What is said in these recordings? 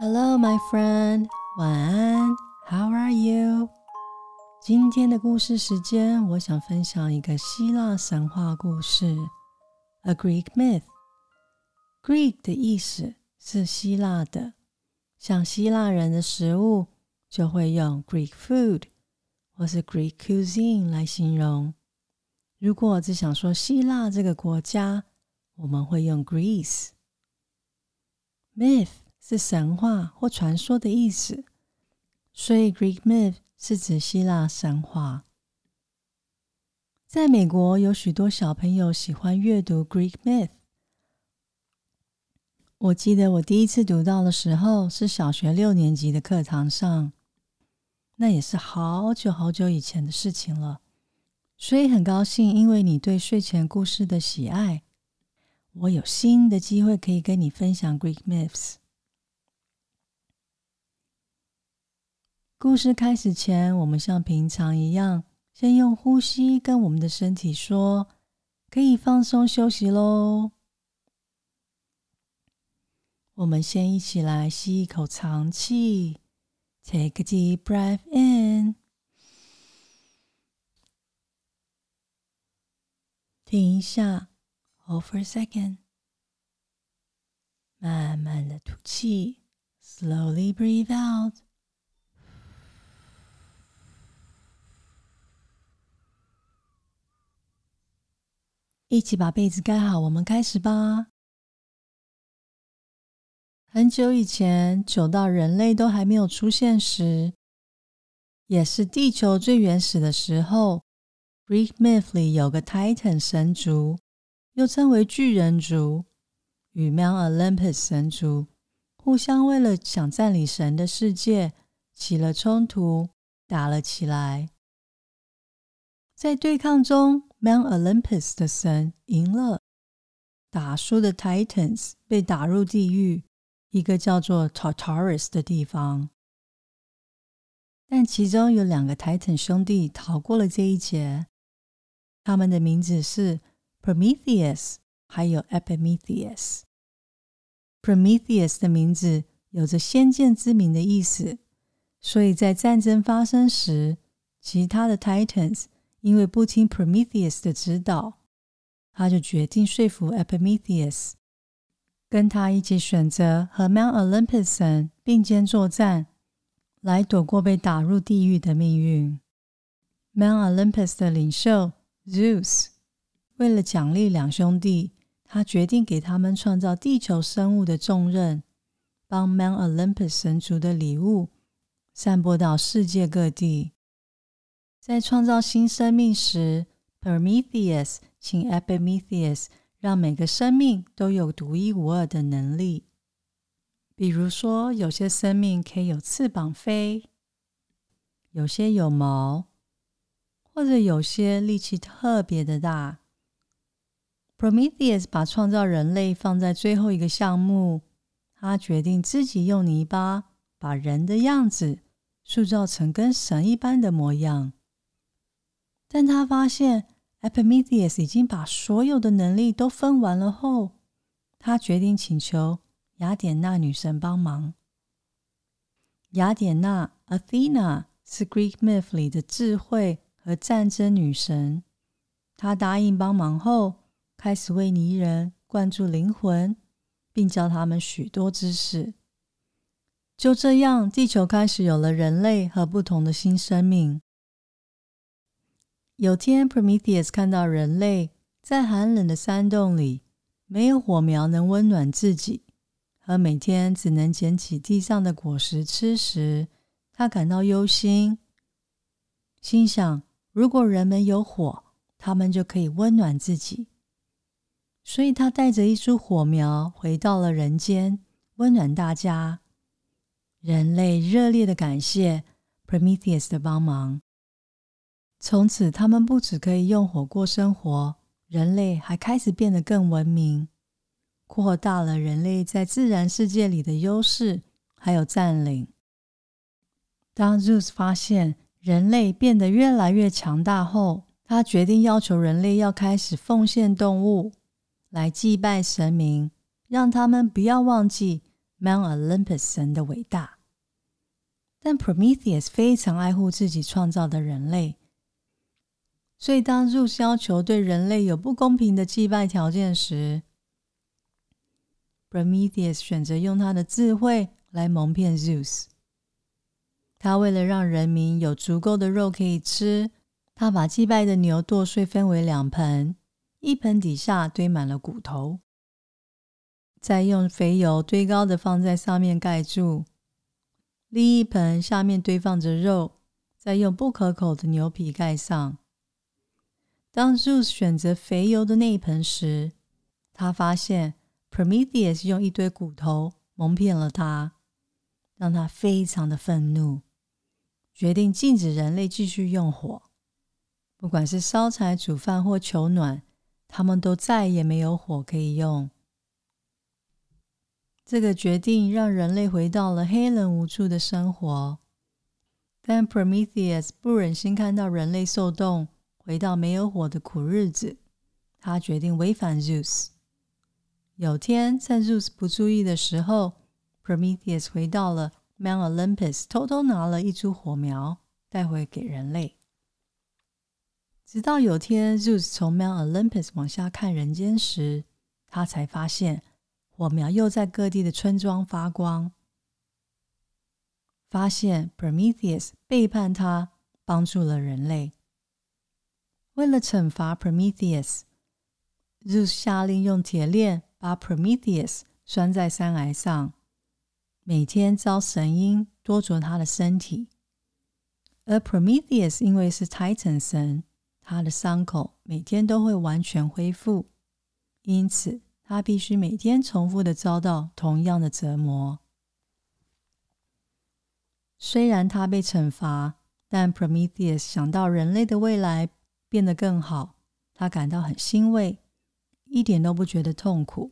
Hello, my friend. 晚安。How are you? 今天的故事时间，我想分享一个希腊神话故事，A Greek myth。Greek 的意思是希腊的，像希腊人的食物就会用 Greek food 或是 Greek cuisine 来形容。如果只想说希腊这个国家，我们会用 Greece。Myth 是神话或传说的意思，所以 Greek myth 是指希腊神话。在美国，有许多小朋友喜欢阅读 Greek myth。我记得我第一次读到的时候是小学六年级的课堂上，那也是好久好久以前的事情了。所以很高兴，因为你对睡前故事的喜爱，我有新的机会可以跟你分享 Greek myths。故事开始前，我们像平常一样，先用呼吸跟我们的身体说，可以放松休息喽。我们先一起来吸一口长气，Take a deep breath in。停一下，Hold for a second，慢慢的吐气，Slowly breathe out。一起把被子盖好，我们开始吧。很久以前，久到人类都还没有出现时，也是地球最原始的时候。Greek myth 里有个 Titan 神族，又称为巨人族，与 Mount Olympus 神族互相为了想占领神的世界起了冲突，打了起来。在对抗中，Mount Olympus 的神赢了，打输的 Titans 被打入地狱，一个叫做 Tartarus 的地方。但其中有两个 Titan 兄弟逃过了这一劫。他们的名字是 Prometheus，还有 Epimetheus。Prometheus 的名字有着先见之明的意思，所以在战争发生时，其他的 Titans 因为不听 Prometheus 的指导，他就决定说服 Epimetheus，跟他一起选择和 Mount Olympus 并肩作战，来躲过被打入地狱的命运。Mount Olympus 的领袖。Zeus 为了奖励两兄弟，他决定给他们创造地球生物的重任，帮 Mount Olympus 神族的礼物散播到世界各地。在创造新生命时，Prometheus 请 Epimetheus 让每个生命都有独一无二的能力，比如说，有些生命可以有翅膀飞，有些有毛。或者有些力气特别的大。Prometheus 把创造人类放在最后一个项目，他决定自己用泥巴把人的样子塑造成跟神一般的模样。但他发现 Epimetheus 已经把所有的能力都分完了后，他决定请求雅典娜女神帮忙。雅典娜 Athena 是 Greek myth 里的智慧。和战争女神，她答应帮忙后，开始为泥人灌注灵魂，并教他们许多知识。就这样，地球开始有了人类和不同的新生命。有天，Prometheus 看到人类在寒冷的山洞里，没有火苗能温暖自己，和每天只能捡起地上的果实吃时，他感到忧心，心想。如果人们有火，他们就可以温暖自己。所以他带着一束火苗回到了人间，温暖大家。人类热烈的感谢 Prometheus 的帮忙。从此，他们不只可以用火过生活，人类还开始变得更文明，扩大了人类在自然世界里的优势，还有占领。当 Zeus 发现，人类变得越来越强大后，他决定要求人类要开始奉献动物来祭拜神明，让他们不要忘记 Mount Olympus 神的伟大。但 Prometheus 非常爱护自己创造的人类，所以当 Zeus 要求对人类有不公平的祭拜条件时，Prometheus 选择用他的智慧来蒙骗 Zeus。他为了让人民有足够的肉可以吃，他把祭拜的牛剁碎分为两盆，一盆底下堆满了骨头，再用肥油堆高的放在上面盖住。另一盆下面堆放着肉，再用不可口的牛皮盖上。当 Zeus 选择肥油的那一盆时，他发现 Prometheus 用一堆骨头蒙骗了他，让他非常的愤怒，决定禁止人类继续用火，不管是烧柴、煮饭或求暖，他们都再也没有火可以用。这个决定让人类回到了黑人无助的生活，但 Prometheus 不忍心看到人类受冻，回到没有火的苦日子。他决定违反 Zeus。有天，在 Zeus 不注意的时候，Prometheus 回到了 Mount Olympus，偷偷拿了一株火苗带回给人类。直到有天，Zeus 从 Mount Olympus 往下看人间时，他才发现。火苗又在各地的村庄发光，发现 Prometheus 背叛他，帮助了人类。为了惩罚 Prometheus，Zeus 下令用铁链把 Prometheus 拴在山崖上，每天遭神鹰多啄他的身体。而 Prometheus 因为是 Titan 神，他的伤口每天都会完全恢复，因此。他必须每天重复的遭到同样的折磨。虽然他被惩罚，但 Prometheus 想到人类的未来变得更好，他感到很欣慰，一点都不觉得痛苦。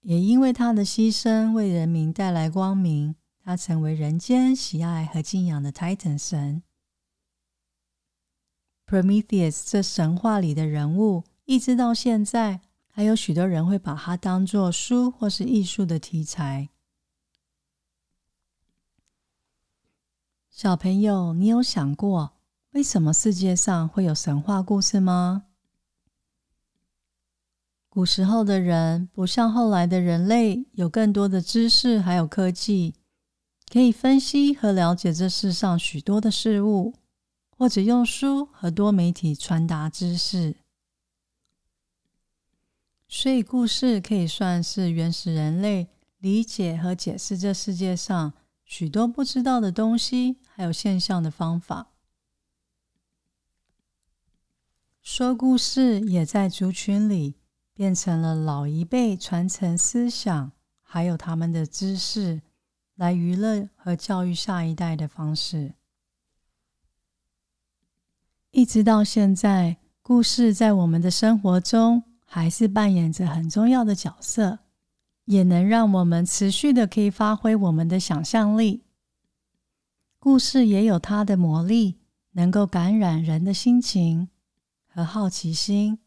也因为他的牺牲为人民带来光明，他成为人间喜爱和敬仰的 Titan 神。Prometheus 这神话里的人物。一直到现在，还有许多人会把它当作书或是艺术的题材。小朋友，你有想过为什么世界上会有神话故事吗？古时候的人不像后来的人类有更多的知识还有科技，可以分析和了解这世上许多的事物，或者用书和多媒体传达知识。所以，故事可以算是原始人类理解和解释这世界上许多不知道的东西，还有现象的方法。说故事也在族群里变成了老一辈传承思想，还有他们的知识，来娱乐和教育下一代的方式。一直到现在，故事在我们的生活中。还是扮演着很重要的角色，也能让我们持续的可以发挥我们的想象力。故事也有它的魔力，能够感染人的心情和好奇心。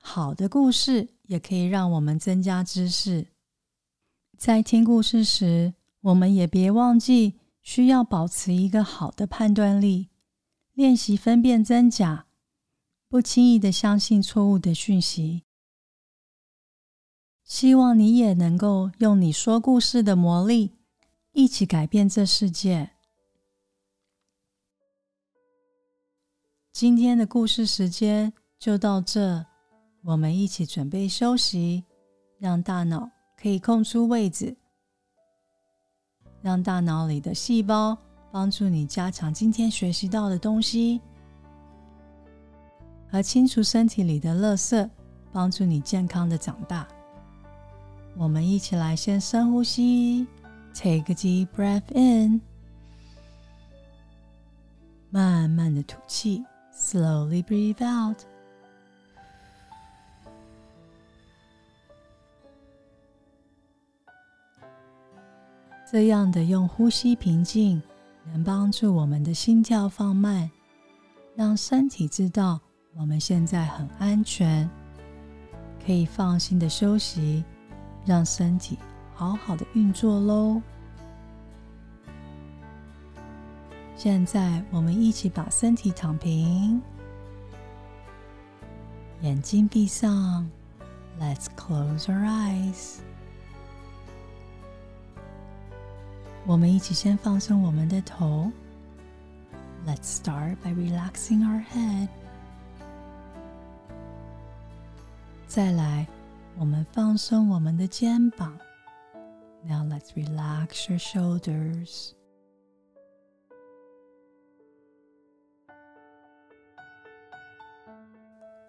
好的故事也可以让我们增加知识。在听故事时，我们也别忘记需要保持一个好的判断力，练习分辨真假。不轻易的相信错误的讯息。希望你也能够用你说故事的魔力，一起改变这世界。今天的故事时间就到这，我们一起准备休息，让大脑可以空出位置，让大脑里的细胞帮助你加强今天学习到的东西。和清除身体里的垃圾，帮助你健康的长大。我们一起来先深呼吸，Take a deep breath in，慢慢的吐气，Slowly breathe out。这样的用呼吸平静，能帮助我们的心跳放慢，让身体知道。我们现在很安全，可以放心的休息，让身体好好的运作喽。现在，我们一起把身体躺平，眼睛闭上。Let's close our eyes。我们一起先放松我们的头。Let's start by relaxing our head。再来，我们放松我们的肩膀。Now let's relax your shoulders。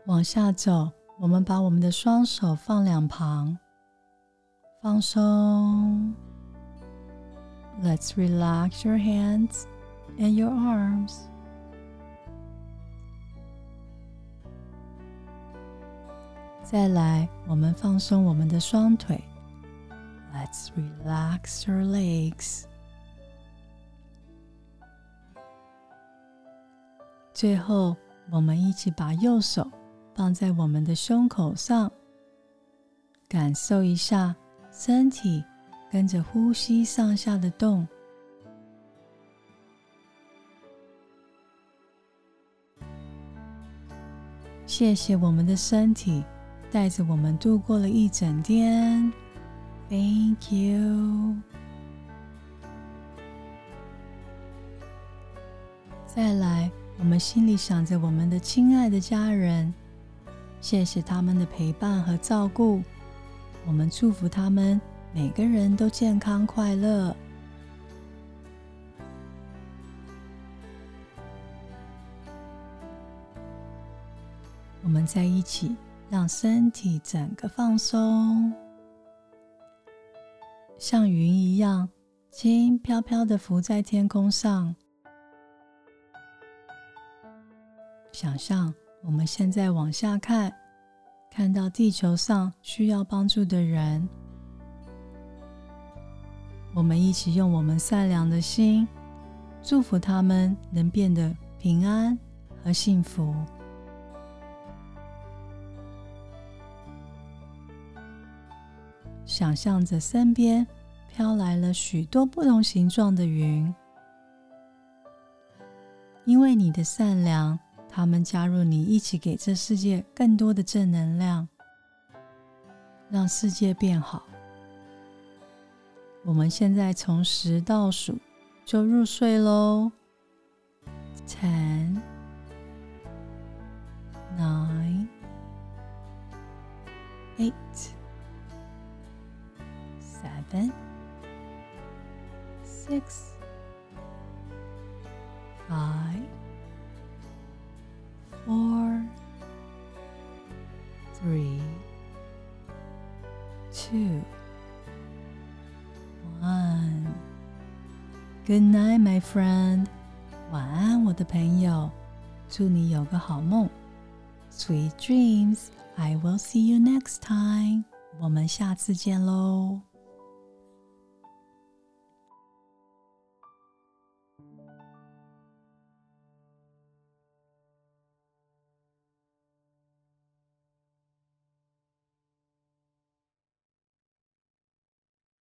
往下走，我们把我们的双手放两旁，放松。Let's relax your hands and your arms。再来，我们放松我们的双腿。Let's relax your legs。最后，我们一起把右手。放在我们的胸口上，感受一下身体跟着呼吸上下的动。谢谢我们的身体带着我们度过了一整天。Thank you。再来，我们心里想着我们的亲爱的家人。谢谢他们的陪伴和照顾，我们祝福他们每个人都健康快乐。我们在一起，让身体整个放松，像云一样轻飘飘的浮在天空上。想象。我们现在往下看，看到地球上需要帮助的人，我们一起用我们善良的心，祝福他们能变得平安和幸福。想象着身边飘来了许多不同形状的云，因为你的善良。他们加入你，一起给这世界更多的正能量，让世界变好。我们现在从十倒数就入睡喽，ten, nine, eight, seven, six, five. Four, three, two, one. Good night, my friend. 晚安，我的朋友。祝你有个好梦。Sweet dreams. I will see you next time. 我们下次见喽。